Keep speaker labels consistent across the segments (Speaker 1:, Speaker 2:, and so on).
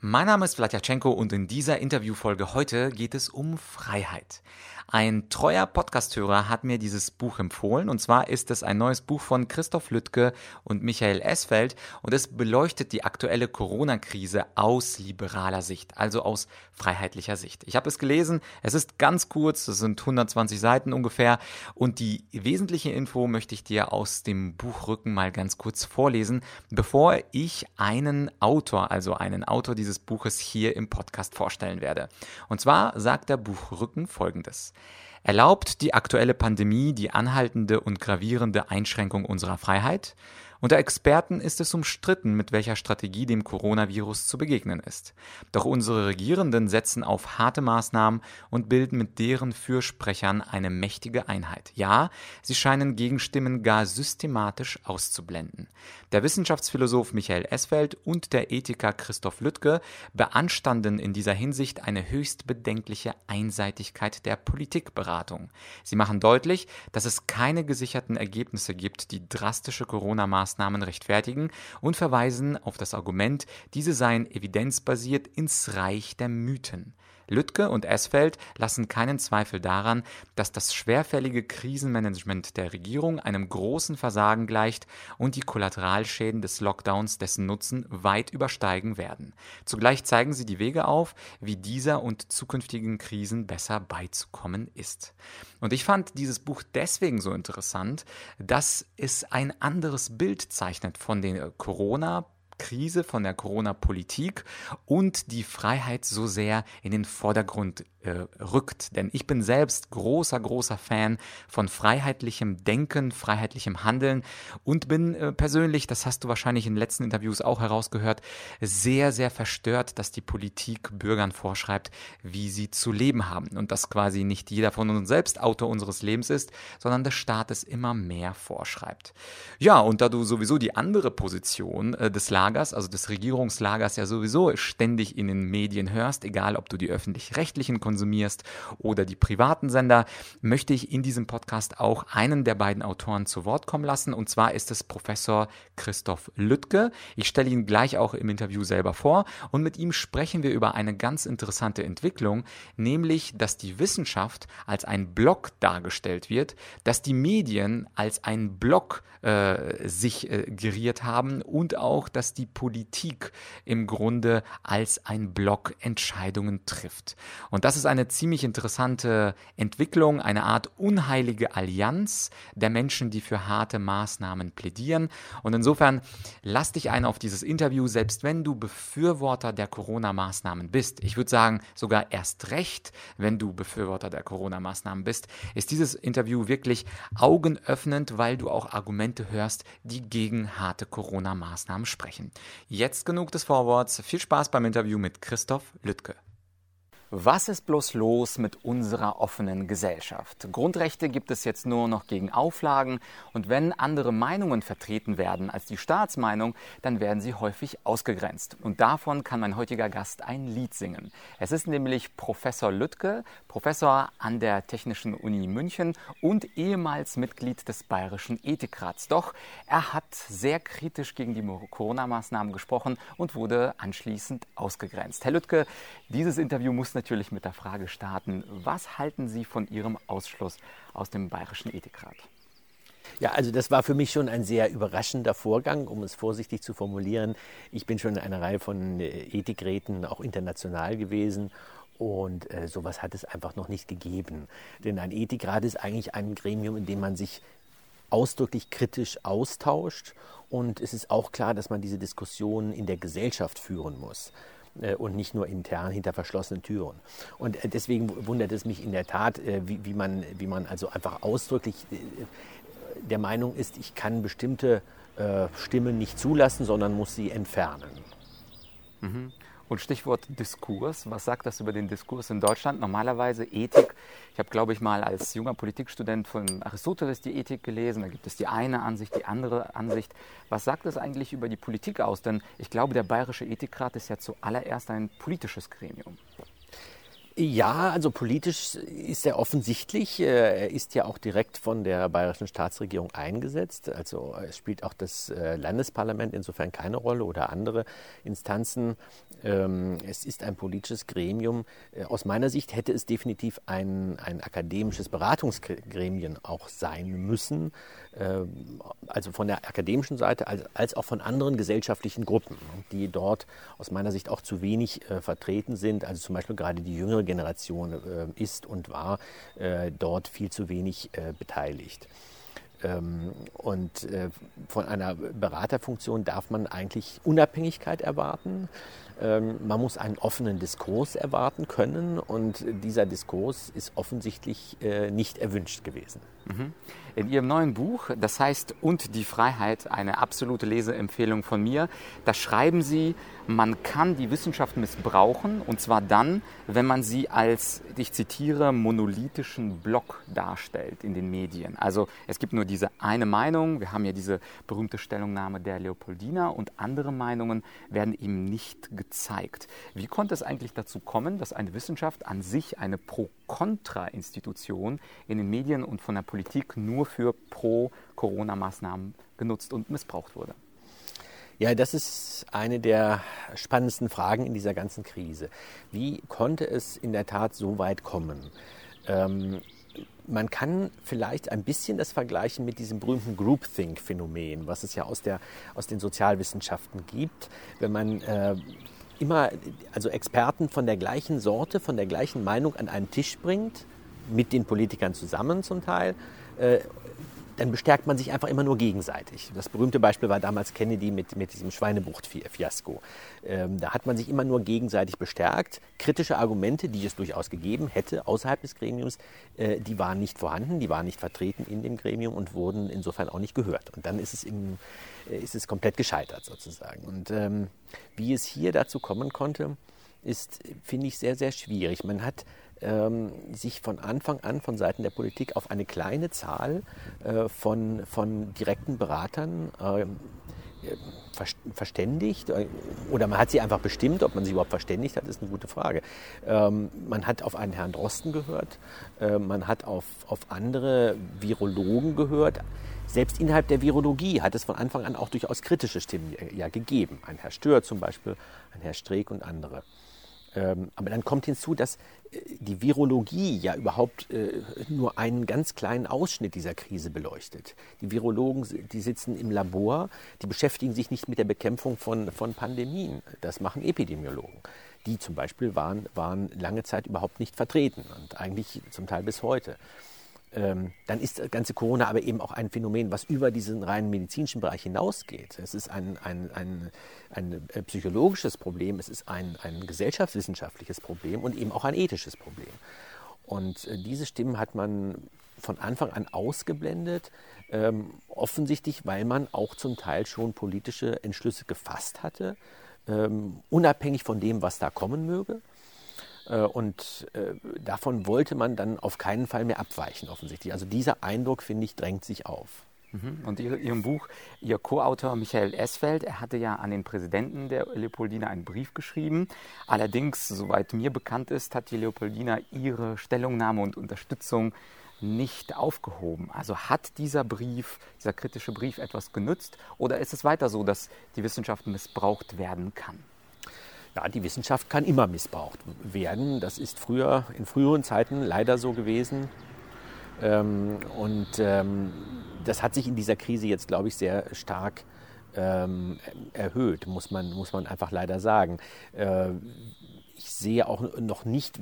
Speaker 1: Mein Name ist Vladyachenko und in dieser Interviewfolge heute geht es um Freiheit. Ein treuer Podcasthörer hat mir dieses Buch empfohlen und zwar ist es ein neues Buch von Christoph Lüttke und Michael Esfeld und es beleuchtet die aktuelle Corona-Krise aus liberaler Sicht, also aus freiheitlicher Sicht. Ich habe es gelesen, es ist ganz kurz, es sind 120 Seiten ungefähr und die wesentliche Info möchte ich dir aus dem Buchrücken mal ganz kurz vorlesen, bevor ich einen Autor, also einen Autor dieses Buches hier im Podcast vorstellen werde. Und zwar sagt der Buchrücken folgendes. Erlaubt die aktuelle Pandemie die anhaltende und gravierende Einschränkung unserer Freiheit? Unter Experten ist es umstritten, mit welcher Strategie dem Coronavirus zu begegnen ist. Doch unsere Regierenden setzen auf harte Maßnahmen und bilden mit deren Fürsprechern eine mächtige Einheit. Ja, sie scheinen Gegenstimmen gar systematisch auszublenden. Der Wissenschaftsphilosoph Michael Esfeld und der Ethiker Christoph Lüttke beanstanden in dieser Hinsicht eine höchst bedenkliche Einseitigkeit der Politikberatung. Sie machen deutlich, dass es keine gesicherten Ergebnisse gibt, die drastische Corona-Maßnahmen Maßnahmen rechtfertigen und verweisen auf das Argument, diese seien evidenzbasiert ins Reich der Mythen. Lüttke und Esfeld lassen keinen Zweifel daran, dass das schwerfällige Krisenmanagement der Regierung einem großen Versagen gleicht und die Kollateralschäden des Lockdowns dessen Nutzen weit übersteigen werden. Zugleich zeigen sie die Wege auf, wie dieser und zukünftigen Krisen besser beizukommen ist. Und ich fand dieses Buch deswegen so interessant, dass es ein anderes Bild zeichnet von den Corona- Krise, von der Corona-Politik und die Freiheit so sehr in den Vordergrund rückt. Denn ich bin selbst großer, großer Fan von freiheitlichem Denken, freiheitlichem Handeln und bin äh, persönlich, das hast du wahrscheinlich in den letzten Interviews auch herausgehört, sehr, sehr verstört, dass die Politik Bürgern vorschreibt, wie sie zu leben haben und dass quasi nicht jeder von uns selbst Autor unseres Lebens ist, sondern der Staat es immer mehr vorschreibt. Ja, und da du sowieso die andere Position äh, des Lagers, also des Regierungslagers ja sowieso ständig in den Medien hörst, egal ob du die öffentlich-rechtlichen konsumierst oder die privaten Sender, möchte ich in diesem Podcast auch einen der beiden Autoren zu Wort kommen lassen. Und zwar ist es Professor Christoph Lüttke. Ich stelle ihn gleich auch im Interview selber vor. Und mit ihm sprechen wir über eine ganz interessante Entwicklung, nämlich, dass die Wissenschaft als ein Block dargestellt wird, dass die Medien als ein Block äh, sich äh, geriert haben und auch, dass die Politik im Grunde als ein Block Entscheidungen trifft. Und das ist eine ziemlich interessante Entwicklung, eine Art unheilige Allianz der Menschen, die für harte Maßnahmen plädieren. Und insofern lass dich ein auf dieses Interview, selbst wenn du Befürworter der Corona-Maßnahmen bist. Ich würde sagen, sogar erst recht, wenn du Befürworter der Corona-Maßnahmen bist, ist dieses Interview wirklich augenöffnend, weil du auch Argumente hörst, die gegen harte Corona-Maßnahmen sprechen. Jetzt genug des Vorworts. Viel Spaß beim Interview mit Christoph Lüttke. Was ist bloß los mit unserer offenen Gesellschaft? Grundrechte gibt es jetzt nur noch gegen Auflagen und wenn andere Meinungen vertreten werden als die Staatsmeinung, dann werden sie häufig ausgegrenzt. Und davon kann mein heutiger Gast ein Lied singen. Es ist nämlich Professor Lüttke, Professor an der Technischen Uni München und ehemals Mitglied des Bayerischen Ethikrats. Doch er hat sehr kritisch gegen die Corona-Maßnahmen gesprochen und wurde anschließend ausgegrenzt. Herr Lüttke, dieses Interview muss natürlich mit der Frage starten, was halten Sie von Ihrem Ausschluss aus dem Bayerischen Ethikrat?
Speaker 2: Ja, also das war für mich schon ein sehr überraschender Vorgang, um es vorsichtig zu formulieren. Ich bin schon in einer Reihe von äh, Ethikräten auch international gewesen und äh, sowas hat es einfach noch nicht gegeben. Denn ein Ethikrat ist eigentlich ein Gremium, in dem man sich ausdrücklich kritisch austauscht. Und es ist auch klar, dass man diese Diskussion in der Gesellschaft führen muss. Äh, und nicht nur intern hinter verschlossenen Türen. Und äh, deswegen wundert es mich in der Tat, äh, wie, wie, man, wie man also einfach ausdrücklich der Meinung ist, ich kann bestimmte Stimmen nicht zulassen, sondern muss sie entfernen.
Speaker 1: Mhm. Und Stichwort Diskurs, was sagt das über den Diskurs in Deutschland? Normalerweise Ethik. Ich habe, glaube ich, mal als junger Politikstudent von Aristoteles die Ethik gelesen. Da gibt es die eine Ansicht, die andere Ansicht. Was sagt das eigentlich über die Politik aus? Denn ich glaube, der Bayerische Ethikrat ist ja zuallererst ein politisches Gremium.
Speaker 2: Ja, also politisch ist er offensichtlich. Äh, er ist ja auch direkt von der bayerischen Staatsregierung eingesetzt. Also es spielt auch das äh, Landesparlament insofern keine Rolle oder andere Instanzen. Ähm, es ist ein politisches Gremium. Äh, aus meiner Sicht hätte es definitiv ein, ein akademisches Beratungsgremium auch sein müssen. Ähm, also von der akademischen Seite als auch von anderen gesellschaftlichen Gruppen, die dort aus meiner Sicht auch zu wenig vertreten sind. Also zum Beispiel gerade die jüngere Generation äh, ist und war äh, dort viel zu wenig äh, beteiligt. Ähm, und von einer Beraterfunktion darf man eigentlich Unabhängigkeit erwarten. Ähm, man muss einen offenen Diskurs erwarten können und dieser Diskurs ist offensichtlich nicht erwünscht gewesen.
Speaker 1: Mhm. In Ihrem neuen Buch, das heißt Und die Freiheit, eine absolute Leseempfehlung von mir, da schreiben Sie, man kann die Wissenschaft missbrauchen und zwar dann, wenn man sie als, ich zitiere, monolithischen Block darstellt in den Medien. Also es gibt nur diese eine Meinung, wir haben ja diese berühmte Stellungnahme der Leopoldina und andere Meinungen werden ihm nicht gezeigt. Wie konnte es eigentlich dazu kommen, dass eine Wissenschaft an sich eine Pro-Kontra-Institution in den Medien und von der Politik nur für Pro-Corona-Maßnahmen genutzt und missbraucht wurde?
Speaker 2: Ja, das ist eine der spannendsten Fragen in dieser ganzen Krise. Wie konnte es in der Tat so weit kommen? Ähm, man kann vielleicht ein bisschen das vergleichen mit diesem berühmten Groupthink-Phänomen, was es ja aus, der, aus den Sozialwissenschaften gibt. Wenn man äh, immer, also Experten von der gleichen Sorte, von der gleichen Meinung an einen Tisch bringt, mit den Politikern zusammen zum Teil, äh, dann bestärkt man sich einfach immer nur gegenseitig. Das berühmte Beispiel war damals Kennedy mit, mit diesem Schweinebucht-Fiasko. Ähm, da hat man sich immer nur gegenseitig bestärkt. Kritische Argumente, die es durchaus gegeben hätte außerhalb des Gremiums, äh, die waren nicht vorhanden, die waren nicht vertreten in dem Gremium und wurden insofern auch nicht gehört. Und dann ist es, im, äh, ist es komplett gescheitert sozusagen. Und ähm, wie es hier dazu kommen konnte, ist, finde ich, sehr, sehr schwierig. Man hat ähm, sich von Anfang an von Seiten der Politik auf eine kleine Zahl äh, von, von direkten Beratern äh, verständigt äh, oder man hat sie einfach bestimmt, ob man sie überhaupt verständigt hat, ist eine gute Frage. Ähm, man hat auf einen Herrn Drosten gehört, äh, man hat auf, auf andere Virologen gehört. Selbst innerhalb der Virologie hat es von Anfang an auch durchaus kritische Stimmen ja gegeben. Ein Herr Stör zum Beispiel, ein Herr Streeck und andere. Ähm, aber dann kommt hinzu, dass äh, die Virologie ja überhaupt äh, nur einen ganz kleinen Ausschnitt dieser Krise beleuchtet. Die Virologen, die sitzen im Labor, die beschäftigen sich nicht mit der Bekämpfung von, von Pandemien. Das machen Epidemiologen. Die zum Beispiel waren, waren lange Zeit überhaupt nicht vertreten und eigentlich zum Teil bis heute ähm, dann ist das ganze Corona aber eben auch ein Phänomen, was über diesen reinen medizinischen Bereich hinausgeht. Es ist ein, ein, ein, ein äh, psychologisches Problem, es ist ein, ein gesellschaftswissenschaftliches Problem und eben auch ein ethisches Problem. Und äh, diese Stimmen hat man von Anfang an ausgeblendet, ähm, offensichtlich, weil man auch zum Teil schon politische Entschlüsse gefasst hatte, ähm, unabhängig von dem, was da kommen möge. Äh, und äh, davon wollte man dann auf keinen Fall mehr abweichen, offensichtlich. Also dieser Eindruck, finde ich, drängt sich auf.
Speaker 1: Mhm. Und Ihrem Buch, Ihr Co-Autor Michael Esfeld, er hatte ja an den Präsidenten der Leopoldina einen Brief geschrieben. Allerdings, soweit mir bekannt ist, hat die Leopoldina ihre Stellungnahme und Unterstützung nicht aufgehoben. Also hat dieser Brief, dieser kritische Brief etwas genützt oder ist es weiter so, dass die Wissenschaft missbraucht werden kann?
Speaker 2: Ja, die Wissenschaft kann immer missbraucht werden. Das ist früher, in früheren Zeiten leider so gewesen. Ähm, und ähm, das hat sich in dieser Krise jetzt, glaube ich, sehr stark ähm, erhöht, muss man, muss man einfach leider sagen. Äh, ich sehe auch noch nicht,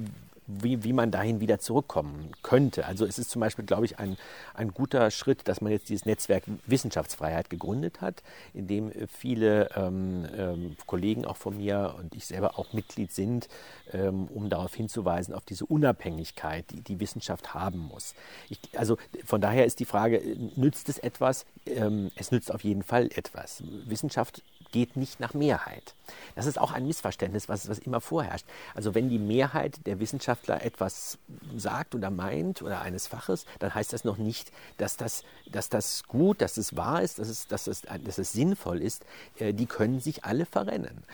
Speaker 2: wie, wie man dahin wieder zurückkommen könnte. Also es ist zum Beispiel, glaube ich, ein, ein guter Schritt, dass man jetzt dieses Netzwerk Wissenschaftsfreiheit gegründet hat, in dem viele ähm, ähm, Kollegen auch von mir und ich selber auch Mitglied sind, ähm, um darauf hinzuweisen, auf diese Unabhängigkeit, die die Wissenschaft haben muss. Ich, also von daher ist die Frage, nützt es etwas? Ähm, es nützt auf jeden Fall etwas. Wissenschaft geht nicht nach Mehrheit. Das ist auch ein Missverständnis, was, was immer vorherrscht. Also wenn die Mehrheit der Wissenschaftler etwas sagt oder meint oder eines Faches, dann heißt das noch nicht, dass das, dass das gut, dass es wahr ist, dass es, dass es, dass es sinnvoll ist. Äh, die können sich alle verrennen.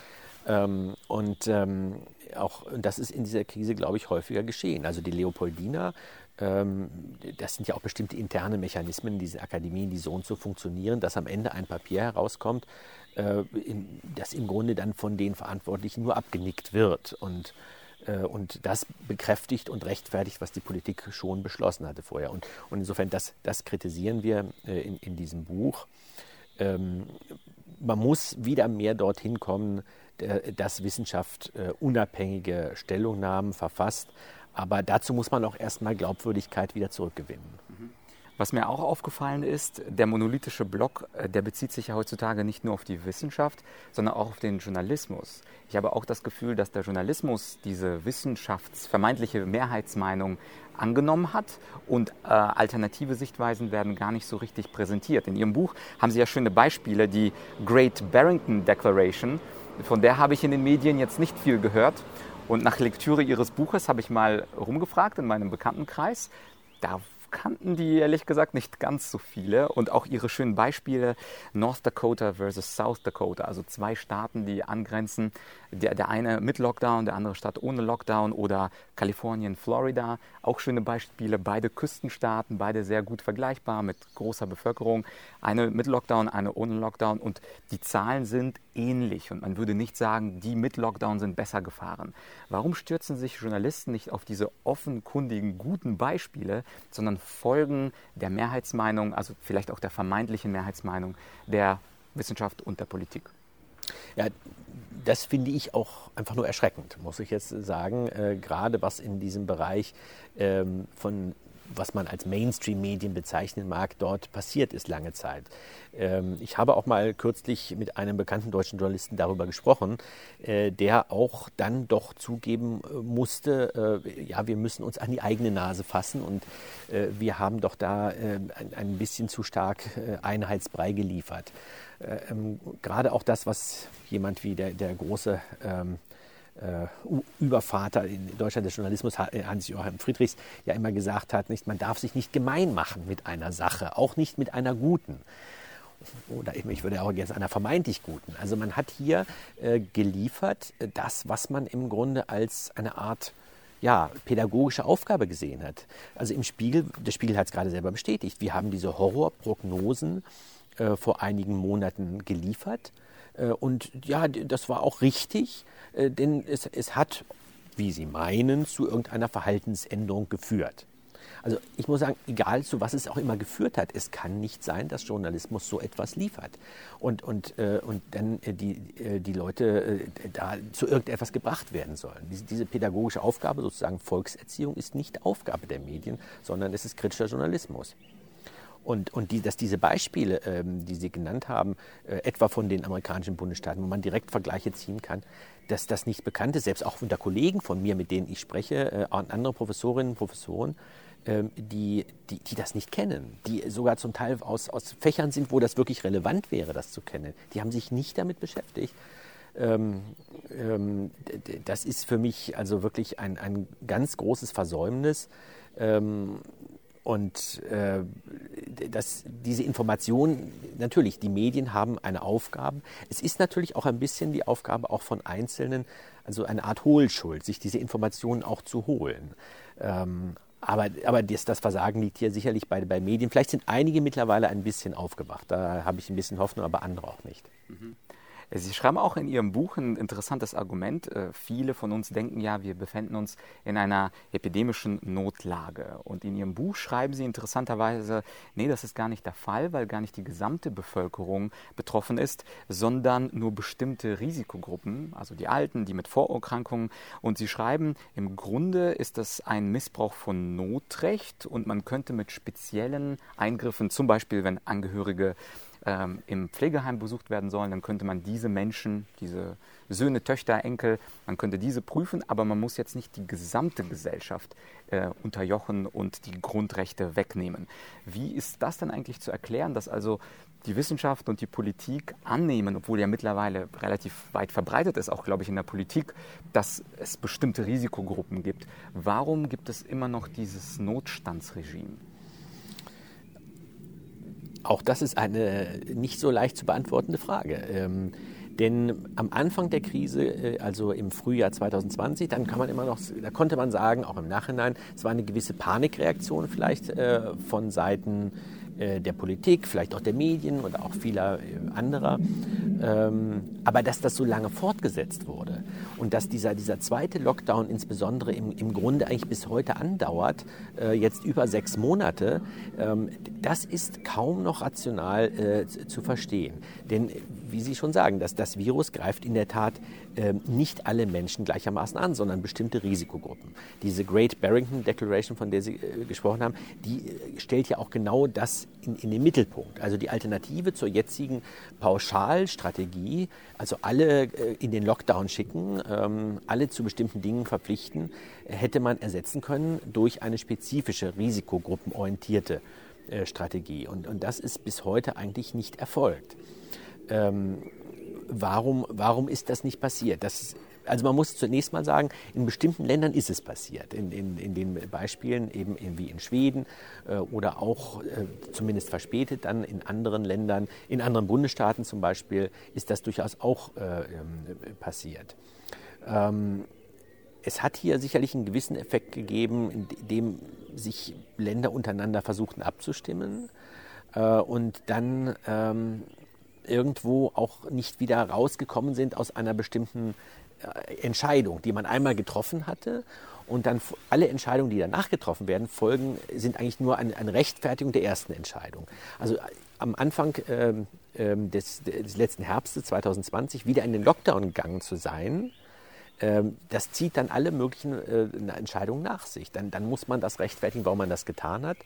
Speaker 2: Ähm, und ähm, auch das ist in dieser Krise, glaube ich, häufiger geschehen. Also die Leopoldina, ähm, das sind ja auch bestimmte interne Mechanismen in diesen Akademien, die so und so funktionieren, dass am Ende ein Papier herauskommt, äh, in, das im Grunde dann von den Verantwortlichen nur abgenickt wird. Und äh, und das bekräftigt und rechtfertigt, was die Politik schon beschlossen hatte vorher. Und, und insofern, das, das kritisieren wir äh, in, in diesem Buch. Ähm, man muss wieder mehr dorthin kommen, dass Wissenschaft äh, unabhängige Stellungnahmen verfasst. Aber dazu muss man auch erstmal Glaubwürdigkeit wieder zurückgewinnen.
Speaker 1: Was mir auch aufgefallen ist, der monolithische Block, äh, der bezieht sich ja heutzutage nicht nur auf die Wissenschaft, sondern auch auf den Journalismus. Ich habe auch das Gefühl, dass der Journalismus diese wissenschaftsvermeintliche Mehrheitsmeinung angenommen hat und äh, alternative Sichtweisen werden gar nicht so richtig präsentiert. In Ihrem Buch haben Sie ja schöne Beispiele, die Great Barrington Declaration, von der habe ich in den Medien jetzt nicht viel gehört. Und nach Lektüre Ihres Buches habe ich mal rumgefragt in meinem Bekanntenkreis. Da kannten die ehrlich gesagt nicht ganz so viele. Und auch ihre schönen Beispiele North Dakota versus South Dakota, also zwei Staaten, die angrenzen. Der, der eine mit Lockdown, der andere Staat ohne Lockdown oder Kalifornien, Florida. Auch schöne Beispiele, beide Küstenstaaten, beide sehr gut vergleichbar mit großer Bevölkerung. Eine mit Lockdown, eine ohne Lockdown. Und die Zahlen sind ähnlich. Und man würde nicht sagen, die mit Lockdown sind besser gefahren. Warum stürzen sich Journalisten nicht auf diese offenkundigen, guten Beispiele, sondern folgen der Mehrheitsmeinung, also vielleicht auch der vermeintlichen Mehrheitsmeinung der Wissenschaft und der Politik.
Speaker 2: Ja, das finde ich auch einfach nur erschreckend, muss ich jetzt sagen. Äh, gerade was in diesem Bereich ähm, von was man als Mainstream-Medien bezeichnen mag, dort passiert ist lange Zeit. Ähm, ich habe auch mal kürzlich mit einem bekannten deutschen Journalisten darüber gesprochen, äh, der auch dann doch zugeben äh, musste, äh, ja, wir müssen uns an die eigene Nase fassen und wir haben doch da ein, bisschen zu stark Einheitsbrei geliefert. Ähm, gerade auch das, was jemand wie der, der große ähm, äh, Übervater in Deutschland des Journalismus, äh, Hans-Joachim Friedrichs, ja immer gesagt hat, nicht, man darf sich nicht gemein machen mit einer Sache, auch nicht mit einer guten. Oder ich würde auch gerne einer vermeintlich guten. Also man hat hier äh, geliefert äh, das, was man im Grunde als eine Art ja, pädagogische Aufgabe gesehen hat. Also im Spiegel, der Spiegel hat es gerade selber bestätigt, wir haben diese Horrorprognosen äh, vor einigen Monaten geliefert. Äh, und ja, das war auch richtig. Äh, denn es, es hat, wie Sie meinen, zu irgendeiner Verhaltensänderung geführt. Also ich muss sagen, egal zu was es auch immer geführt hat, es kann nicht sein, dass Journalismus so etwas liefert und, und, äh, und dann äh, die, äh, die Leute äh, da zu irgendetwas gebracht werden sollen. Diese, diese, pädagogische Aufgabe, sozusagen Volkserziehung, ist nicht Aufgabe der Medien, sondern es ist kritischer Journalismus. Und, und die, dass diese Beispiele, ähm, die Sie genannt haben, äh, etwa von den amerikanischen Bundesstaaten, wo man direkt Vergleiche ziehen kann, dass das nicht bekannt ist, selbst auch unter Kollegen von mir, mit denen ich spreche, äh, andere Professorinnen und Professoren, äh, die, die, die das nicht kennen, die sogar zum Teil aus, aus Fächern sind, wo das wirklich relevant wäre, das zu kennen. Die haben sich nicht damit beschäftigt. Ähm, ähm, das ist für mich also wirklich ein, ein ganz großes Versäumnis. Ähm, und äh, dass diese Information, natürlich, die Medien haben eine Aufgabe. Es ist natürlich auch ein bisschen die Aufgabe auch von Einzelnen, also eine Art Hohlschuld, sich diese Informationen auch zu holen. Ähm, aber, aber das, das, Versagen liegt hier sicherlich bei, bei Medien. Vielleicht sind einige mittlerweile ein bisschen aufgewacht. Da habe ich ein bisschen Hoffnung, aber andere auch nicht. Mhm.
Speaker 1: Sie schreiben auch in Ihrem Buch ein interessantes Argument. Äh, viele von uns denken ja, wir befinden uns in einer epidemischen Notlage. Und in Ihrem Buch schreiben Sie interessanterweise, nee, das ist gar nicht der Fall, weil gar nicht die gesamte Bevölkerung betroffen ist, sondern nur bestimmte Risikogruppen, also die Alten, die mit Vorerkrankungen. Und Sie schreiben, im Grunde ist das ein Missbrauch von Notrecht und man könnte mit speziellen Eingriffen, zum Beispiel wenn Angehörige ähm, im Pflegeheim besucht werden sollen, dann könnte man diese Menschen, diese Söhne, Töchter, Enkel, man könnte diese prüfen, aber man muss jetzt nicht die gesamte Gesellschaft äh, unterjochen und die Grundrechte wegnehmen. Wie ist das denn eigentlich zu erklären, dass also die Wissenschaft und die Politik annehmen, obwohl ja mittlerweile relativ weit verbreitet ist, auch glaube ich in der Politik, dass es bestimmte Risikogruppen gibt. Warum gibt es immer noch dieses Notstandsregime?
Speaker 2: Auch das ist eine nicht so leicht zu beantwortende Frage. Ähm, Denn am Anfang der Krise, äh, also im Frühjahr 2020, dann kann man immer noch, da konnte man sagen, auch im Nachhinein, es war eine gewisse Panikreaktion vielleicht äh, von Seiten der Politik, vielleicht auch der Medien oder auch vieler anderer. Ähm, aber dass das so lange fortgesetzt wurde und dass dieser, dieser zweite Lockdown insbesondere im, im Grunde eigentlich bis heute andauert, jetzt über sechs Monate, ähm, das ist kaum noch rational zu verstehen. Denn wie Sie schon sagen, dass das Virus greift in der Tat äh, nicht alle Menschen gleichermaßen an, sondern bestimmte Risikogruppen. Diese Great Barrington Declaration, von der Sie äh, gesprochen haben, die äh, stellt ja auch genau das in, in, den Mittelpunkt. Also die Alternative zur jetzigen Pauschalstrategie, also alle äh, in den Lockdown schicken, ähm, alle zu bestimmten Dingen verpflichten, hätte man ersetzen können durch eine spezifische risikogruppenorientierte äh, Strategie. Und, und das ist bis heute eigentlich nicht erfolgt ähm, warum, warum ist das nicht passiert? Das, also man muss zunächst mal sagen, in bestimmten Ländern ist es passiert. In, in, in den Beispielen eben wie in Schweden äh, oder auch äh, zumindest verspätet dann in anderen Ländern, in anderen Bundesstaaten zum Beispiel, ist das durchaus auch äh, ähm, passiert. Ähm, es hat hier sicherlich einen gewissen Effekt gegeben, in dem sich Länder untereinander versuchten abzustimmen äh, und dann ähm, irgendwo auch nicht wieder rausgekommen sind aus einer bestimmten äh, Entscheidung, die man einmal getroffen hatte. Und dann alle Entscheidungen, die danach getroffen werden, folgen, sind eigentlich nur eine, eine Rechtfertigung der ersten Entscheidung. Also äh, am Anfang ähm, ähm, des, des, letzten Herbstes 2020 wieder in den Lockdown gegangen zu sein, ähm, das zieht dann alle möglichen äh, Entscheidungen nach sich. Dann, dann muss man das rechtfertigen, warum man das getan hat.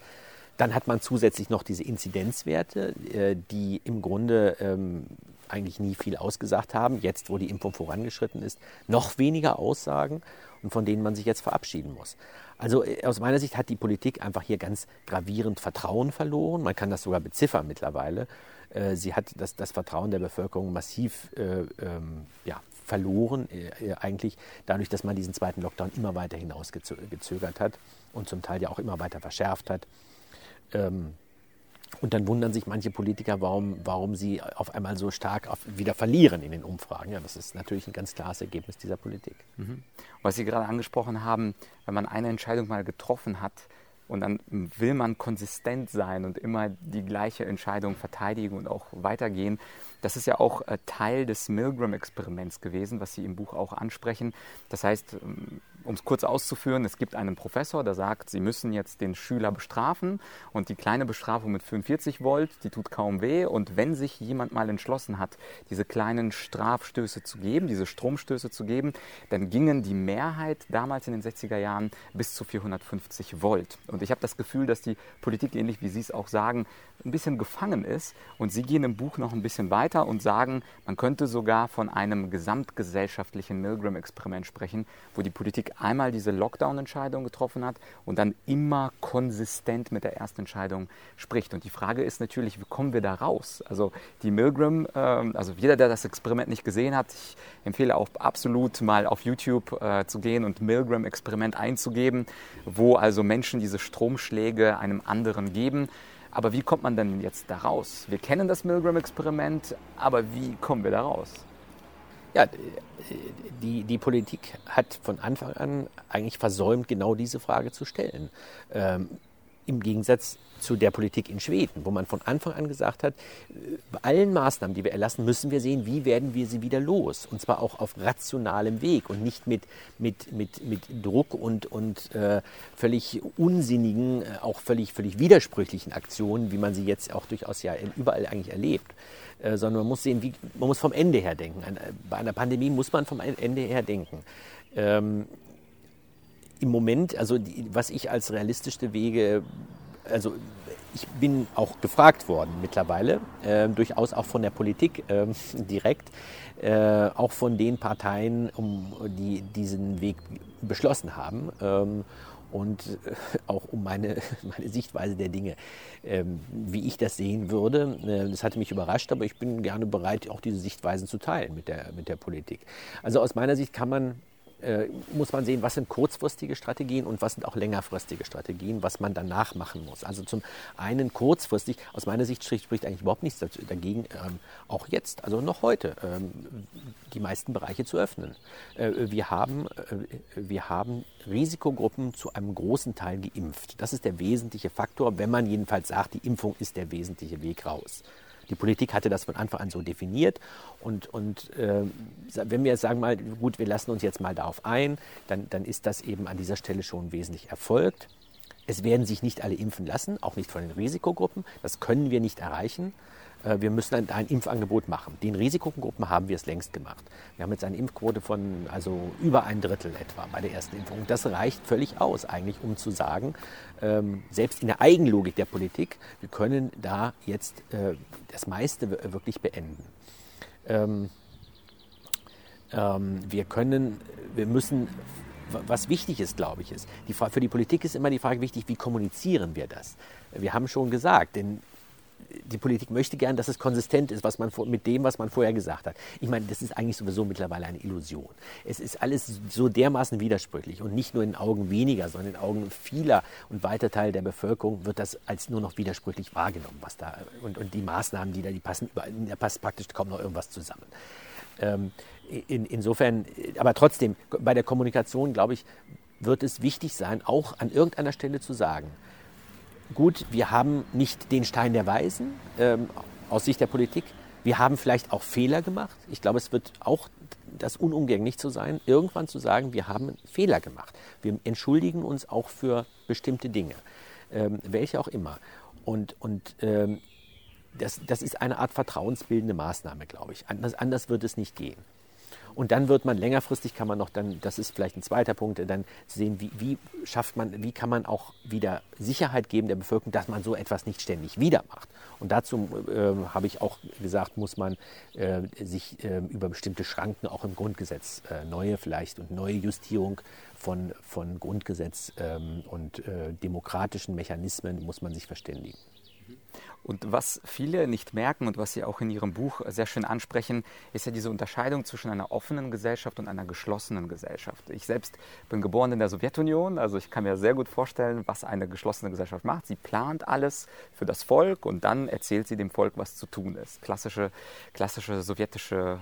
Speaker 2: Dann hat man zusätzlich noch diese Inzidenzwerte, äh, die im Grunde ähm, eigentlich nie viel ausgesagt haben. Jetzt, wo die Impfung vorangeschritten ist, noch weniger Aussagen und von denen man sich jetzt verabschieden muss. Also äh, aus meiner Sicht hat die Politik einfach hier ganz gravierend Vertrauen verloren. Man kann das sogar beziffern mittlerweile. Äh, sie hat das, das Vertrauen der Bevölkerung massiv äh, ähm, ja, verloren, äh, eigentlich dadurch, dass man diesen zweiten Lockdown immer weiter hinausgezögert hat und zum Teil ja auch immer weiter verschärft hat. Ähm, und dann wundern sich manche Politiker, warum, warum sie auf einmal so stark auf, wieder verlieren in den Umfragen. Ja, das ist natürlich ein ganz klares Ergebnis dieser Politik.
Speaker 1: Mhm. Was Sie gerade angesprochen haben, wenn man eine Entscheidung mal getroffen hat, und dann will man konsistent sein und immer die gleiche Entscheidung verteidigen und auch weitergehen. Das ist ja auch äh, Teil des Milgram-Experiments gewesen, was Sie im Buch auch ansprechen. Das heißt, ähm, um es kurz auszuführen, es gibt einen Professor, der sagt, Sie müssen jetzt den Schüler bestrafen und die kleine Bestrafung mit 45 Volt, die tut kaum weh. Und wenn sich jemand mal entschlossen hat, diese kleinen Strafstöße zu geben, diese Stromstöße zu geben, dann gingen die Mehrheit damals in den 60er Jahren bis zu 450 Volt. Und ich habe das Gefühl, dass die Politik, ähnlich wie Sie es auch sagen, ein bisschen gefangen ist. Und Sie gehen im Buch noch ein bisschen weiter und sagen, man könnte sogar von einem gesamtgesellschaftlichen Milgram-Experiment sprechen, wo die Politik einmal diese Lockdown-Entscheidung getroffen hat und dann immer konsistent mit der ersten Entscheidung spricht. Und die Frage ist natürlich, wie kommen wir da raus? Also die Milgram, äh, also jeder, der das Experiment nicht gesehen hat, ich empfehle auch absolut mal auf YouTube äh, zu gehen und Milgram-Experiment einzugeben, wo also Menschen diese Stromschläge einem anderen geben. Aber wie kommt man denn jetzt da raus? Wir kennen das Milgram-Experiment, aber wie kommen wir da raus?
Speaker 2: Ja, die, die Politik hat von Anfang an eigentlich versäumt, genau diese Frage zu stellen. Ähm, Im Gegensatz zu der Politik in Schweden, wo man von Anfang an gesagt hat, bei allen Maßnahmen, die wir erlassen, müssen wir sehen, wie werden wir sie wieder los. Und zwar auch auf rationalem Weg und nicht mit, mit, mit, mit Druck und, und äh, völlig unsinnigen, äh, auch völlig, völlig widersprüchlichen Aktionen, wie man sie jetzt auch durchaus ja überall eigentlich erlebt. Äh, sondern man muss sehen, wie, man muss vom Ende her denken. bei einer Pandemie muss man vom Ende her denken. Ähm, Im Moment, also die, was ich als realistischste Wege also ich bin auch gefragt worden mittlerweile, äh, durchaus auch von der Politik äh, direkt, äh, auch von den Parteien, um, die diesen Weg beschlossen haben. Ähm, und äh, auch um meine, meine Sichtweise der Dinge, ähm, wie ich das sehen würde. Äh, das hatte mich überrascht, aber ich bin gerne bereit, auch diese Sichtweisen zu teilen mit der, mit der Politik. Also aus meiner Sicht kann man äh, muss man sehen, was sind kurzfristige Strategien und was sind auch längerfristige Strategien, was man danach machen muss. Also zum einen kurzfristig, aus meiner Sicht spricht eigentlich überhaupt nichts dagegen, ähm, auch jetzt, also noch heute, ähm, die meisten Bereiche zu öffnen. Äh, wir, haben, äh, wir haben Risikogruppen zu einem großen Teil geimpft. Das ist der wesentliche Faktor, wenn man jedenfalls sagt, die Impfung ist der wesentliche Weg raus. Die Politik hatte das von Anfang an so definiert. Und, und äh, wenn wir jetzt sagen mal, gut, wir lassen uns jetzt mal darauf ein, dann, dann ist das eben an dieser Stelle schon wesentlich erfolgt. Es werden sich nicht alle impfen lassen, auch nicht von den Risikogruppen. Das können wir nicht erreichen. Äh, wir müssen ein, ein, Impfangebot machen. Den Risikogruppen haben wir es längst gemacht. Wir haben jetzt eine Impfquote von also über ein Drittel etwa bei der ersten Impfung. Das reicht völlig aus eigentlich, um zu sagen, ähm, selbst in der Eigenlogik der Politik, wir können da jetzt äh, das meiste wirklich beenden. Ähm, ähm, wir können, wir müssen was wichtig ist, glaube ich, ist, die, für die Politik ist immer die Frage wichtig, wie kommunizieren wir das? Wir haben schon gesagt, denn die Politik möchte gern, dass es konsistent ist, was man mit dem, was man vorher gesagt hat. Ich meine, das ist eigentlich sowieso mittlerweile eine Illusion. Es ist alles so dermaßen widersprüchlich und nicht nur in den Augen weniger, sondern in den Augen vieler und weiter Teil der Bevölkerung wird das als nur noch widersprüchlich wahrgenommen, was da und, und die Maßnahmen, die da, die passen da passt praktisch kaum noch irgendwas zusammen. Ähm, in, insofern, aber trotzdem, bei der Kommunikation, glaube ich, wird es wichtig sein, auch an irgendeiner Stelle zu sagen, gut, wir haben nicht den Stein der Weisen ähm, aus Sicht der Politik. Wir haben vielleicht auch Fehler gemacht. Ich glaube, es wird auch das unumgänglich zu sein, irgendwann zu sagen, wir haben Fehler gemacht. Wir entschuldigen uns auch für bestimmte Dinge, ähm, welche auch immer. Und, und ähm, das, das ist eine Art vertrauensbildende Maßnahme, glaube ich. Anders, anders wird es nicht gehen. Und dann wird man längerfristig kann man noch dann, das ist vielleicht ein zweiter Punkt, dann sehen, wie, wie schafft man, wie kann man auch wieder Sicherheit geben der Bevölkerung, dass man so etwas nicht ständig wieder macht. Und dazu äh, habe ich auch gesagt, muss man äh, sich äh, über bestimmte Schranken auch im Grundgesetz, äh, neue vielleicht und neue Justierung von, von Grundgesetz ähm, und äh, demokratischen Mechanismen muss man sich verständigen.
Speaker 1: Und was viele nicht merken und was Sie auch in Ihrem Buch sehr schön ansprechen, ist ja diese Unterscheidung zwischen einer offenen Gesellschaft und einer geschlossenen Gesellschaft. Ich selbst bin geboren in der Sowjetunion, also ich kann mir sehr gut vorstellen, was eine geschlossene Gesellschaft macht. Sie plant alles für das Volk und dann erzählt sie dem Volk, was zu tun ist. Klassische, klassische sowjetische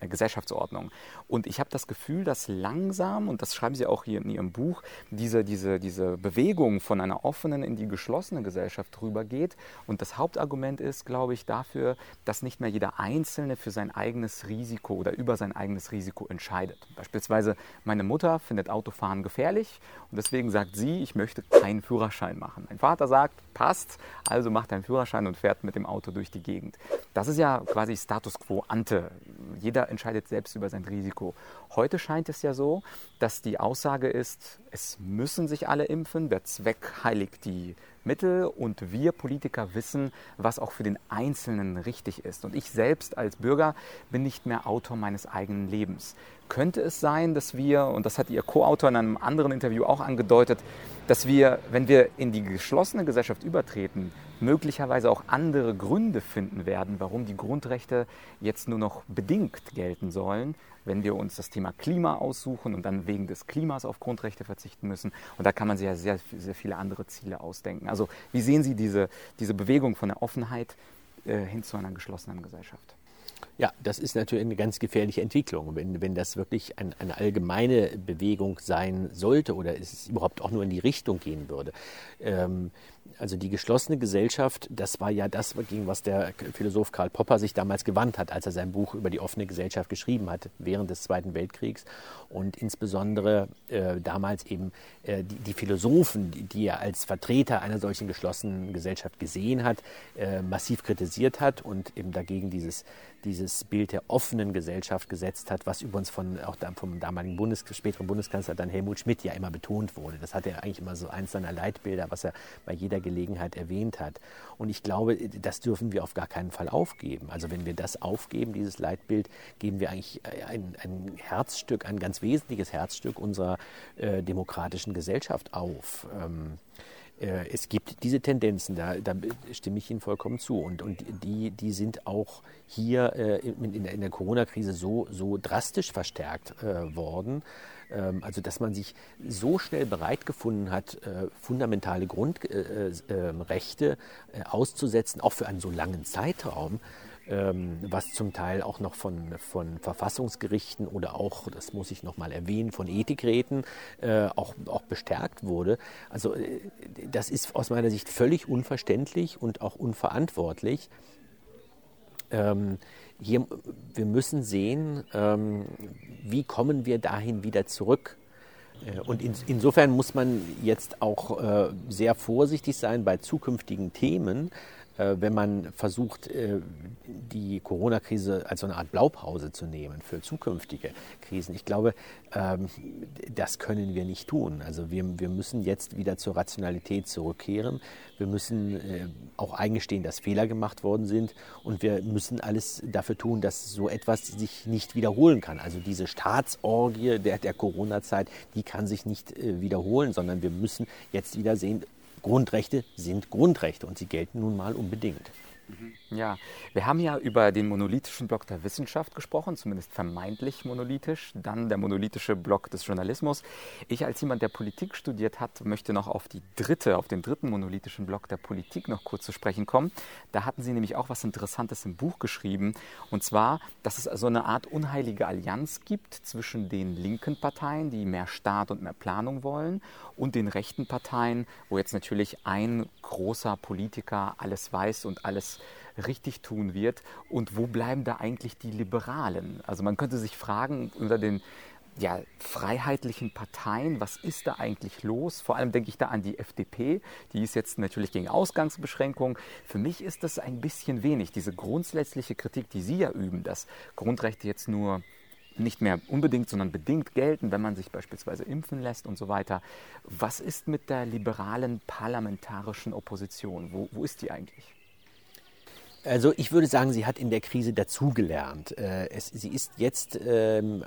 Speaker 1: äh, Gesellschaftsordnung. Und ich habe das Gefühl, dass langsam, und das schreiben Sie auch hier in Ihrem Buch, diese, diese, diese Bewegung von einer offenen in die geschlossene Gesellschaft rübergeht und das Hauptargument ist, glaube ich, dafür, dass nicht mehr jeder Einzelne für sein eigenes Risiko oder über sein eigenes Risiko entscheidet. Beispielsweise meine Mutter findet Autofahren gefährlich und deswegen sagt sie, ich möchte keinen Führerschein machen. Mein Vater sagt, passt, also macht einen Führerschein und fährt mit dem Auto durch die Gegend. Das ist ja quasi Status quo ante. Jeder entscheidet selbst über sein Risiko. Heute scheint es ja so, dass die Aussage ist, es müssen sich alle impfen, der Zweck heiligt die Mittel und wir Politiker wissen, was auch für den Einzelnen richtig ist. Und ich selbst als Bürger bin nicht mehr Autor meines eigenen Lebens. Könnte es sein, dass wir, und das hat Ihr Co-Autor in einem anderen Interview auch angedeutet, dass wir, wenn wir in die geschlossene Gesellschaft übertreten, möglicherweise auch andere Gründe finden werden, warum die Grundrechte jetzt nur noch bedingt gelten sollen, wenn wir uns das Thema Klima aussuchen und dann wegen des Klimas auf Grundrechte verzichten müssen. Und da kann man sich ja sehr, sehr viele andere Ziele ausdenken. Also wie sehen Sie diese, diese Bewegung von der Offenheit äh, hin zu einer geschlossenen Gesellschaft?
Speaker 2: Ja, das ist natürlich eine ganz gefährliche Entwicklung. Wenn, wenn das wirklich ein, eine allgemeine Bewegung sein sollte oder es überhaupt auch nur in die Richtung gehen würde. Ähm, also die geschlossene Gesellschaft, das war ja das, gegen was der Philosoph Karl Popper sich damals gewandt hat, als er sein Buch über die offene Gesellschaft geschrieben hat, während des Zweiten Weltkriegs. Und insbesondere äh, damals eben äh, die, die, Philosophen, die, die, er als Vertreter einer solchen geschlossenen Gesellschaft gesehen hat, äh, massiv kritisiert hat und eben dagegen dieses dieses Bild der offenen Gesellschaft gesetzt hat, was übrigens von, auch vom damaligen Bundes, späteren Bundeskanzler dann Helmut Schmidt ja immer betont wurde. Das hat er eigentlich immer so eins seiner Leitbilder, was er bei jeder Gelegenheit erwähnt hat. Und ich glaube, das dürfen wir auf gar keinen Fall aufgeben. Also wenn wir das aufgeben, dieses Leitbild, geben wir eigentlich ein, ein Herzstück, ein ganz wesentliches Herzstück unserer äh, demokratischen Gesellschaft auf. Ähm, äh, es gibt diese Tendenzen, da, da, stimme ich Ihnen vollkommen zu. Und, und die, die sind auch hier äh, in, in, der, Corona-Krise so, so drastisch verstärkt äh, worden. Ähm, also, dass man sich so schnell bereit gefunden hat, äh, fundamentale Grundrechte äh, äh, auszusetzen, auch für einen so langen Zeitraum was zum Teil auch noch von, von Verfassungsgerichten oder auch, das muss ich nochmal erwähnen, von Ethikräten äh, auch, auch bestärkt wurde. Also äh, das ist aus meiner Sicht völlig unverständlich und auch unverantwortlich. Ähm, hier, wir müssen sehen, ähm, wie kommen wir dahin wieder zurück. Äh, und in, insofern muss man jetzt auch äh, sehr vorsichtig sein bei zukünftigen Themen, wenn man versucht, äh, die Corona-Krise als so eine Art Blaupause zu nehmen für zukünftige Krisen. Ich glaube, ähm, das können wir nicht tun. Also wir, wir müssen jetzt wieder zur Rationalität zurückkehren. Wir müssen äh, auch eingestehen, dass Fehler gemacht worden sind. Und wir müssen alles dafür tun, dass so etwas sich nicht wiederholen kann. Also diese Staatsorgie der, der Corona-Zeit, die kann sich nicht wiederholen, sondern wir müssen jetzt wieder sehen, Grundrechte sind Grundrechte und sie gelten nun mal unbedingt.
Speaker 1: Ja, wir haben ja über den monolithischen Block der Wissenschaft gesprochen, zumindest vermeintlich monolithisch, dann der monolithische Block des Journalismus. Ich als jemand, der Politik studiert hat, möchte noch auf die dritte, auf den dritten monolithischen Block der Politik noch kurz zu sprechen kommen. Da hatten Sie nämlich auch was Interessantes im Buch geschrieben, und zwar, dass es also eine Art unheilige Allianz gibt zwischen den linken Parteien, die mehr Staat und mehr Planung wollen, und den rechten Parteien, wo jetzt natürlich ein großer Politiker alles weiß und alles richtig tun wird. Und wo bleiben da eigentlich die Liberalen? Also man könnte sich fragen unter den ja, freiheitlichen Parteien, was ist da eigentlich los? Vor allem denke ich da an die FDP, die ist jetzt natürlich gegen Ausgangsbeschränkungen. Für mich ist das ein bisschen wenig, diese grundsätzliche Kritik, die Sie ja üben, dass Grundrechte jetzt nur nicht mehr unbedingt, sondern bedingt gelten, wenn man sich beispielsweise impfen lässt und so weiter. Was ist mit der liberalen parlamentarischen Opposition? Wo, wo ist die eigentlich?
Speaker 2: Also ich würde sagen, sie hat in der Krise dazugelernt. Äh, sie ist jetzt ähm,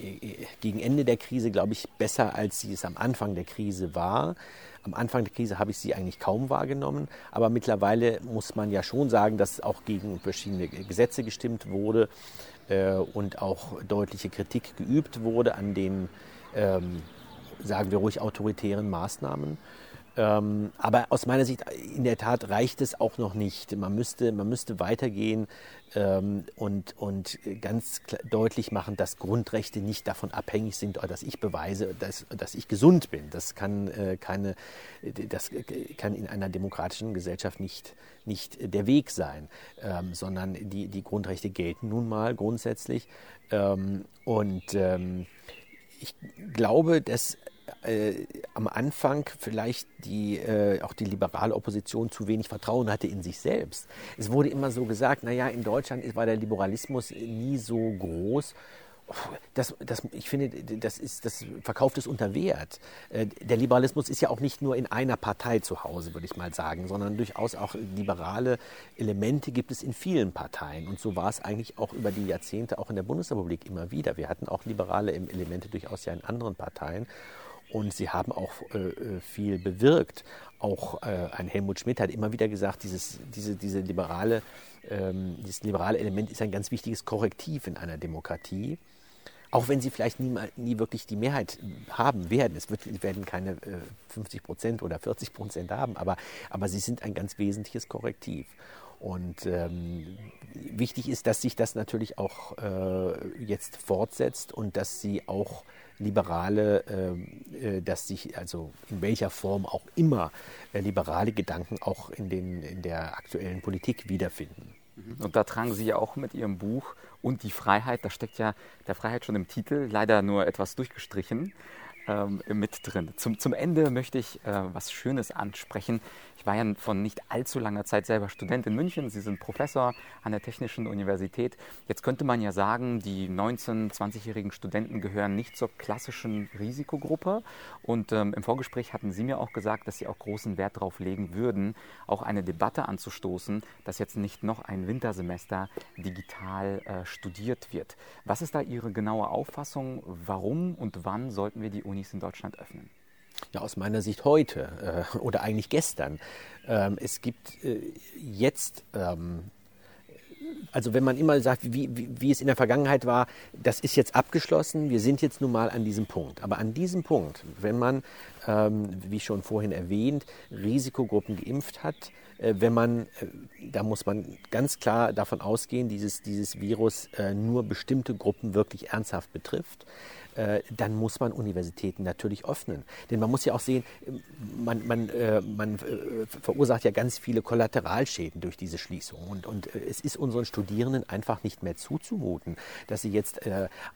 Speaker 2: äh, gegen Ende der Krise, glaube ich, besser, als sie es am Anfang der Krise war. Am Anfang der Krise habe ich sie eigentlich kaum wahrgenommen, aber mittlerweile muss man ja schon sagen, dass auch gegen verschiedene Gesetze gestimmt wurde äh, und auch deutliche Kritik geübt wurde an den, ähm, sagen wir ruhig, autoritären Maßnahmen. Ähm, aber aus meiner Sicht, in der Tat reicht es auch noch nicht. Man müsste, man müsste weitergehen ähm, und, und ganz deutlich machen, dass Grundrechte nicht davon abhängig sind, dass ich beweise, dass, dass ich gesund bin. Das kann, äh, keine, das kann in einer demokratischen Gesellschaft nicht, nicht der Weg sein, ähm, sondern die, die Grundrechte gelten nun mal grundsätzlich. Ähm, und ähm, ich glaube, dass äh, am Anfang vielleicht die, äh, auch die liberale Opposition zu wenig Vertrauen hatte in sich selbst. Es wurde immer so gesagt, naja, in Deutschland war der Liberalismus nie so groß das, das, ich finde, das, ist, das verkauft es unter Wert. Äh, der Liberalismus ist ja auch nicht nur in einer Partei zu Hause, würde ich mal sagen, sondern durchaus auch liberale Elemente gibt es in vielen Parteien. Und so war es eigentlich auch über die Jahrzehnte auch in der Bundesrepublik immer wieder. Wir hatten auch liberale Elemente durchaus ja in anderen Parteien. Und sie haben auch äh, äh viel bewirkt. Auch äh, ein Helmut Schmidt hat immer wieder gesagt, dieses, diese, diese liberale, ähm, dieses liberale Element ist ein ganz wichtiges Korrektiv in einer Demokratie. Auch wenn sie vielleicht nie, nie wirklich die Mehrheit haben werden. Es wird, werden keine äh, 50 Prozent oder 40 Prozent haben, aber, aber sie sind ein ganz wesentliches Korrektiv. Und ähm, wichtig ist, dass sich das natürlich auch äh, jetzt fortsetzt und dass sie auch liberale, ähm, äh, dass sich also in welcher Form auch immer äh, liberale Gedanken auch in, den, in der aktuellen Politik wiederfinden.
Speaker 1: Mhm. Und da tragen Sie ja auch mit Ihrem Buch und die Freiheit, da steckt ja der Freiheit schon im Titel, leider nur etwas durchgestrichen ähm, mit drin. Zum, zum Ende möchte ich äh, was Schönes ansprechen. Ich war ja von nicht allzu langer Zeit selber Student in München. Sie sind Professor an der Technischen Universität. Jetzt könnte man ja sagen, die 19-, 20-jährigen Studenten gehören nicht zur klassischen Risikogruppe. Und ähm, im Vorgespräch hatten Sie mir auch gesagt, dass Sie auch großen Wert darauf legen würden, auch eine Debatte anzustoßen, dass jetzt nicht noch ein Wintersemester digital äh, studiert wird. Was ist da Ihre genaue Auffassung? Warum und wann sollten wir die Unis in Deutschland öffnen?
Speaker 2: Ja, aus meiner Sicht heute äh, oder eigentlich gestern. Ähm, es gibt äh, jetzt ähm, also wenn man immer sagt, wie, wie, wie, es in der Vergangenheit war, das ist jetzt abgeschlossen, wir sind jetzt nun mal an diesem Punkt. Aber an diesem Punkt, wenn man, ähm, wie schon vorhin erwähnt, Risikogruppen geimpft hat, wenn man, äh, da muss man ganz klar davon ausgehen, dieses, dieses Virus äh, nur bestimmte Gruppen wirklich ernsthaft betrifft, äh, dann muss man Universitäten natürlich öffnen. Denn man muss ja auch sehen, man, man, äh, man äh, verursacht ja ganz viele Kollateralschäden durch diese Schließung. Und, und es ist unseren Studierenden einfach nicht mehr zuzumuten, dass sie jetzt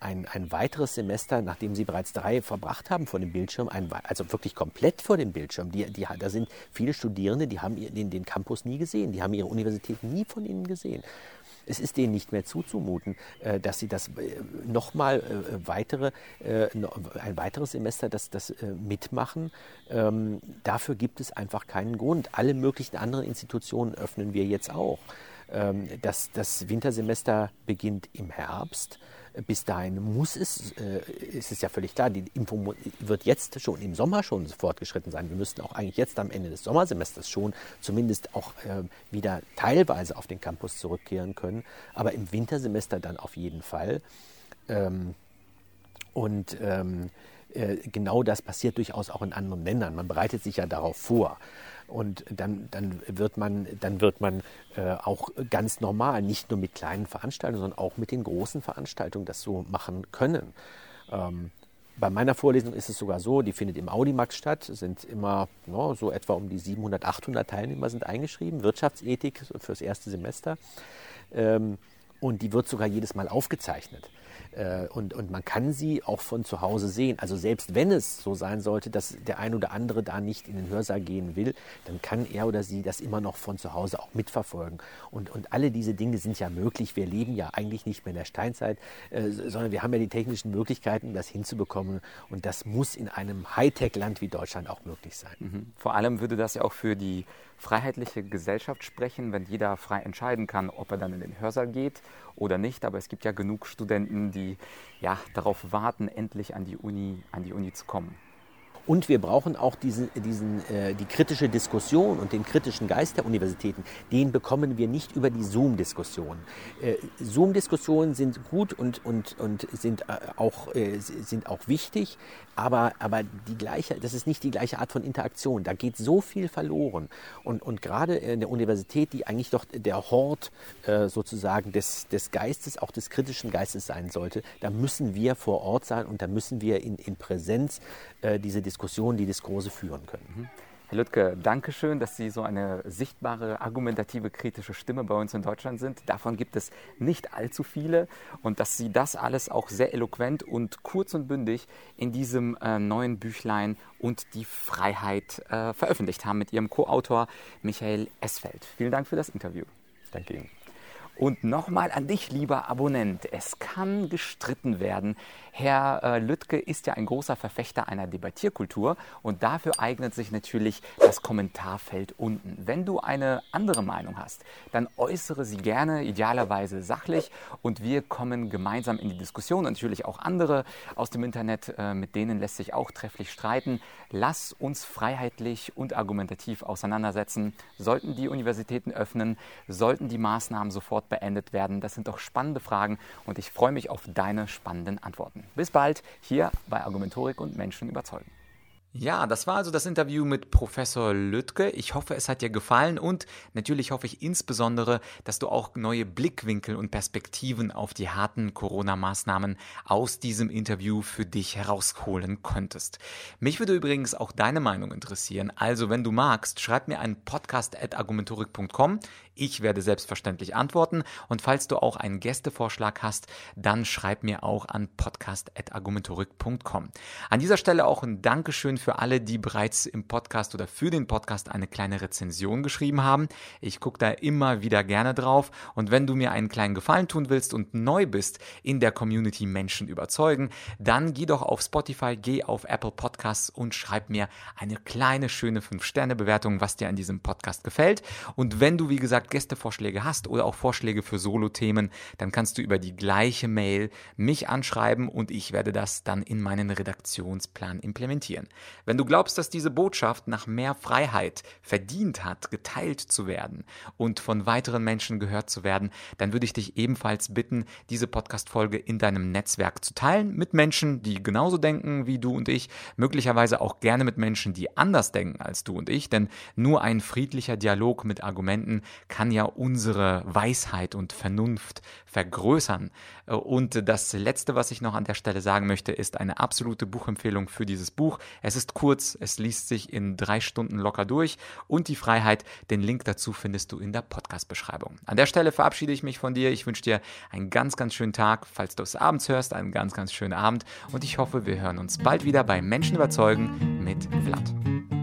Speaker 2: ein, ein weiteres Semester, nachdem sie bereits drei verbracht haben vor dem Bildschirm, ein, also wirklich komplett vor dem Bildschirm, die, die, da sind viele Studierende, die haben den, den Campus nie gesehen, die haben ihre Universität nie von ihnen gesehen es ist denen nicht mehr zuzumuten, äh, dass sie das äh, nochmal äh, weitere, ein weiteres Semester das, das mitmachen. Ähm, dafür gibt es einfach keinen Grund. Alle möglichen anderen Institutionen öffnen wir jetzt auch. Ähm, das, das Wintersemester beginnt im Herbst. Bis dahin muss es, äh, ist es ja völlig klar, die Impfung wird jetzt schon im Sommer schon fortgeschritten sein. Wir müssten auch eigentlich jetzt am Ende des Sommersemesters schon zumindest auch äh, wieder teilweise auf den Campus zurückkehren können, aber im Wintersemester dann auf jeden Fall. Ähm, und ähm, äh, genau das passiert durchaus auch in anderen Ländern. Man bereitet sich ja darauf vor. Und dann, dann wird man, dann wird man äh, auch ganz normal, nicht nur mit kleinen Veranstaltungen, sondern auch mit den großen Veranstaltungen das so machen können. Ähm, bei meiner Vorlesung ist es sogar so, die findet im Audimax statt, sind immer no, so etwa um die 700, 800 Teilnehmer sind eingeschrieben, Wirtschaftsethik fürs erste Semester. Ähm, und die wird sogar jedes Mal aufgezeichnet. Äh, und, und man kann sie auch von zu Hause sehen. Also selbst wenn es so sein sollte, dass der ein oder andere da nicht in den Hörsaal gehen will, dann kann er oder sie das immer noch von zu Hause auch mitverfolgen. Und, und alle diese Dinge sind ja möglich. Wir leben ja eigentlich nicht mehr in der Steinzeit, äh, sondern wir haben ja die technischen Möglichkeiten, das hinzubekommen. Und das muss in einem Hightech-Land wie Deutschland auch möglich sein.
Speaker 1: Mhm. Vor allem würde das ja auch für die freiheitliche Gesellschaft sprechen, wenn jeder frei entscheiden kann, ob er dann in den Hörsaal geht oder nicht. Aber es gibt ja genug Studenten, die ja darauf warten, endlich an die Uni, an die Uni zu kommen.
Speaker 2: Und wir brauchen auch diesen, diesen, äh, die kritische Diskussion und den kritischen Geist der Universitäten. Den bekommen wir nicht über die Zoom-Diskussion. Äh, Zoom-Diskussionen sind gut und, und, und sind, äh, auch, äh, sind auch wichtig, aber, aber die gleiche, das ist nicht die gleiche Art von Interaktion. Da geht so viel verloren. Und, und gerade in der Universität, die eigentlich doch der Hort äh, sozusagen des, des Geistes, auch des kritischen Geistes sein sollte, da müssen wir vor Ort sein und da müssen wir in, in Präsenz äh, diese Diskussion Diskussionen, die Diskurse führen können. Mhm.
Speaker 1: Herr Lüttke, danke schön, dass Sie so eine sichtbare, argumentative, kritische Stimme bei uns in Deutschland sind. Davon gibt es nicht allzu viele und dass Sie das alles auch sehr eloquent und kurz und bündig in diesem äh, neuen Büchlein und die Freiheit äh, veröffentlicht haben mit Ihrem Co-Autor Michael Esfeld. Vielen Dank für das Interview.
Speaker 2: Danke Ihnen.
Speaker 1: Und nochmal an dich, lieber Abonnent. Es kann gestritten werden. Herr äh, Lüttke ist ja ein großer Verfechter einer Debattierkultur und dafür eignet sich natürlich das Kommentarfeld unten. Wenn du eine andere Meinung hast, dann äußere sie gerne, idealerweise sachlich und wir kommen gemeinsam in die Diskussion. Und natürlich auch andere aus dem Internet, äh, mit denen lässt sich auch trefflich streiten. Lass uns freiheitlich und argumentativ auseinandersetzen. Sollten die Universitäten öffnen? Sollten die Maßnahmen sofort beendet werden? Das sind doch spannende Fragen und ich freue mich auf deine spannenden Antworten. Bis bald hier bei Argumentorik und Menschen überzeugen. Ja, das war also das Interview mit Professor Lüttke. Ich hoffe, es hat dir gefallen und natürlich hoffe ich insbesondere, dass du auch neue Blickwinkel und Perspektiven auf die harten Corona-Maßnahmen aus diesem Interview für dich herausholen könntest. Mich würde übrigens auch deine Meinung interessieren. Also, wenn du magst, schreib mir einen Podcast at argumentorik.com. Ich werde selbstverständlich antworten und falls du auch einen Gästevorschlag hast, dann schreib mir auch an podcast.argumentorik.com. An dieser Stelle auch ein Dankeschön für alle, die bereits im Podcast oder für den Podcast eine kleine Rezension geschrieben haben. Ich gucke da immer wieder gerne drauf und wenn du mir einen kleinen Gefallen tun willst und neu bist in der Community Menschen überzeugen, dann geh doch auf Spotify, geh auf Apple Podcasts und schreib mir eine kleine schöne 5-Sterne-Bewertung, was dir an diesem Podcast gefällt. Und wenn du, wie gesagt, Gästevorschläge hast oder auch Vorschläge für Solo-Themen, dann kannst du über die gleiche Mail mich anschreiben und ich werde das dann in meinen Redaktionsplan implementieren. Wenn du glaubst, dass diese Botschaft nach mehr Freiheit verdient hat, geteilt zu werden und von weiteren Menschen gehört zu werden, dann würde ich dich ebenfalls bitten, diese Podcast-Folge in deinem Netzwerk zu teilen mit Menschen, die genauso denken wie du und ich, möglicherweise auch gerne mit Menschen, die anders denken als du und ich, denn nur ein friedlicher Dialog mit Argumenten kann ja unsere Weisheit und Vernunft vergrößern. Und das Letzte, was ich noch an der Stelle sagen möchte, ist eine absolute Buchempfehlung für dieses Buch. Es ist kurz, es liest sich in drei Stunden locker durch und die Freiheit, den Link dazu findest du in der Podcast-Beschreibung. An der Stelle verabschiede ich mich von dir. Ich wünsche dir einen ganz, ganz schönen Tag. Falls du es abends hörst, einen ganz, ganz schönen Abend und ich hoffe, wir hören uns bald wieder bei Menschen überzeugen mit Vlad.